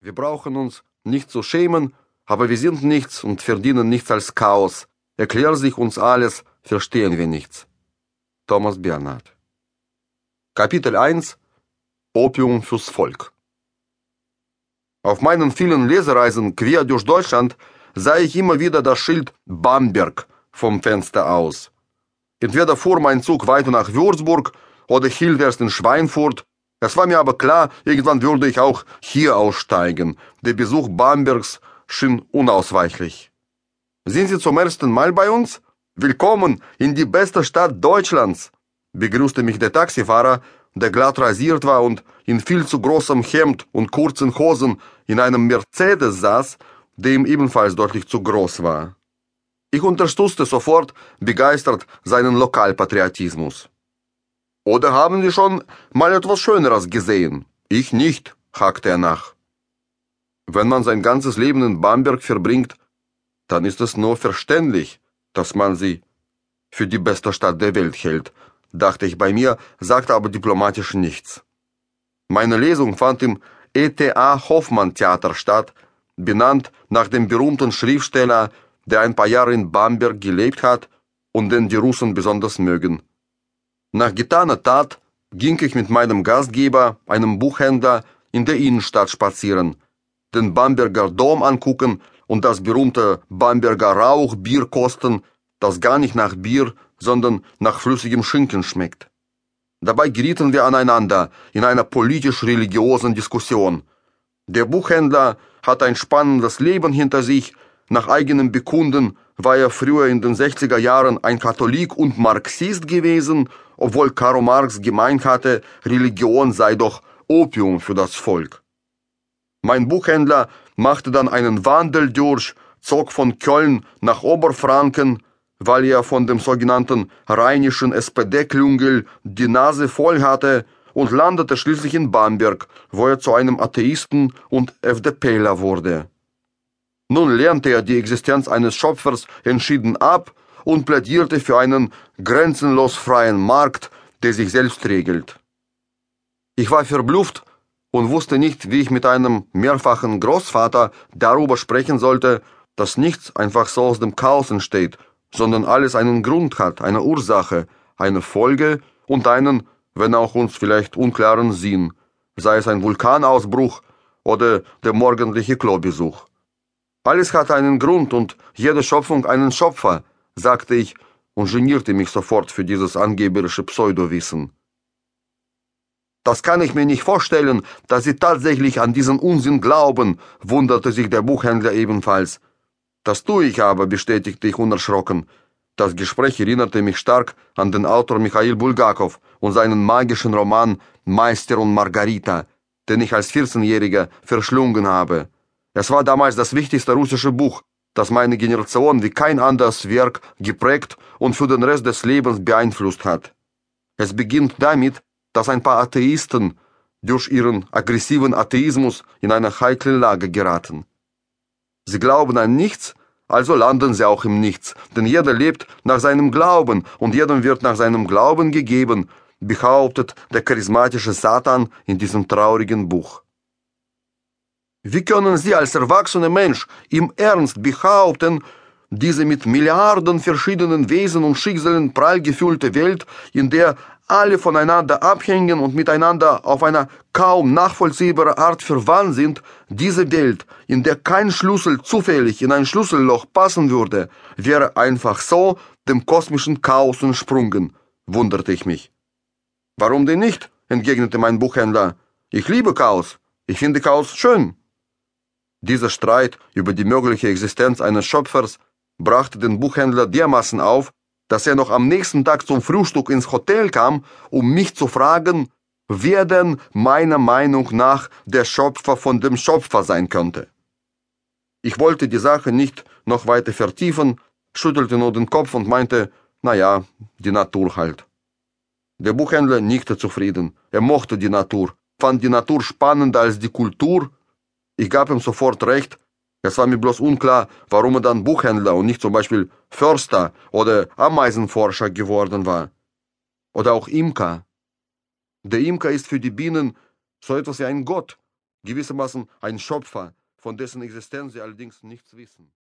Wir brauchen uns nicht zu schämen, aber wir sind nichts und verdienen nichts als Chaos. Erklär sich uns alles, verstehen wir nichts. Thomas Bernhard Kapitel 1 Opium fürs Volk Auf meinen vielen Lesereisen quer durch Deutschland sah ich immer wieder das Schild Bamberg vom Fenster aus. Entweder fuhr mein Zug weiter nach Würzburg oder hielt erst in Schweinfurt es war mir aber klar, irgendwann würde ich auch hier aussteigen. Der Besuch Bambergs schien unausweichlich. Sind Sie zum ersten Mal bei uns? Willkommen in die beste Stadt Deutschlands, begrüßte mich der Taxifahrer, der glatt rasiert war und in viel zu großem Hemd und kurzen Hosen in einem Mercedes saß, der ihm ebenfalls deutlich zu groß war. Ich unterstützte sofort begeistert seinen Lokalpatriotismus. Oder haben Sie schon mal etwas Schöneres gesehen? Ich nicht, hakte er nach. Wenn man sein ganzes Leben in Bamberg verbringt, dann ist es nur verständlich, dass man sie für die beste Stadt der Welt hält, dachte ich bei mir, sagte aber diplomatisch nichts. Meine Lesung fand im ETA Hoffmann Theater statt, benannt nach dem berühmten Schriftsteller, der ein paar Jahre in Bamberg gelebt hat und den die Russen besonders mögen. Nach getaner Tat ging ich mit meinem Gastgeber, einem Buchhändler, in der Innenstadt spazieren, den Bamberger Dom angucken und das berühmte Bamberger Rauchbier kosten, das gar nicht nach Bier, sondern nach flüssigem Schinken schmeckt. Dabei gerieten wir aneinander in einer politisch-religiösen Diskussion. Der Buchhändler hat ein spannendes Leben hinter sich, nach eigenem Bekunden war er früher in den 60er Jahren ein Katholik und Marxist gewesen obwohl Karl Marx gemeint hatte, Religion sei doch Opium für das Volk. Mein Buchhändler machte dann einen Wandel durch, zog von Köln nach Oberfranken, weil er von dem sogenannten rheinischen SPD-Klüngel die Nase voll hatte und landete schließlich in Bamberg, wo er zu einem Atheisten und FDPler wurde. Nun lernte er die Existenz eines Schöpfers entschieden ab und plädierte für einen grenzenlos freien Markt, der sich selbst regelt. Ich war verblüfft und wusste nicht, wie ich mit einem mehrfachen Großvater darüber sprechen sollte, dass nichts einfach so aus dem Chaos entsteht, sondern alles einen Grund hat, eine Ursache, eine Folge und einen, wenn auch uns vielleicht unklaren Sinn, sei es ein Vulkanausbruch oder der morgendliche Klobesuch. Alles hat einen Grund und jede Schöpfung einen Schöpfer, sagte ich und genierte mich sofort für dieses angeberische Pseudowissen. Das kann ich mir nicht vorstellen, dass Sie tatsächlich an diesen Unsinn glauben, wunderte sich der Buchhändler ebenfalls. Das tue ich aber, bestätigte ich unerschrocken. Das Gespräch erinnerte mich stark an den Autor Michail Bulgakov und seinen magischen Roman Meister und Margarita, den ich als 14-Jähriger verschlungen habe. Es war damals das wichtigste russische Buch, das meine Generation wie kein anderes Werk geprägt und für den Rest des Lebens beeinflusst hat. Es beginnt damit, dass ein paar Atheisten durch ihren aggressiven Atheismus in eine heikle Lage geraten. Sie glauben an nichts, also landen sie auch im Nichts, denn jeder lebt nach seinem Glauben und jedem wird nach seinem Glauben gegeben, behauptet der charismatische Satan in diesem traurigen Buch. Wie können Sie als erwachsener Mensch im Ernst behaupten, diese mit Milliarden verschiedenen Wesen und Schicksalen prall gefüllte Welt, in der alle voneinander abhängen und miteinander auf eine kaum nachvollziehbare Art verwandt sind, diese Welt, in der kein Schlüssel zufällig in ein Schlüsselloch passen würde, wäre einfach so dem kosmischen Chaos entsprungen, wunderte ich mich. Warum denn nicht? entgegnete mein Buchhändler. Ich liebe Chaos. Ich finde Chaos schön. Dieser Streit über die mögliche Existenz eines Schöpfers brachte den Buchhändler dermaßen auf, dass er noch am nächsten Tag zum Frühstück ins Hotel kam, um mich zu fragen, wer denn meiner Meinung nach der Schöpfer von dem Schöpfer sein könnte. Ich wollte die Sache nicht noch weiter vertiefen, schüttelte nur den Kopf und meinte, na ja, die Natur halt. Der Buchhändler nickte zufrieden. Er mochte die Natur, fand die Natur spannender als die Kultur ich gab ihm sofort recht. Es war mir bloß unklar, warum er dann Buchhändler und nicht zum Beispiel Förster oder Ameisenforscher geworden war. Oder auch Imker. Der Imker ist für die Bienen so etwas wie ein Gott. gewissermaßen ein Schöpfer, von dessen Existenz sie allerdings nichts wissen.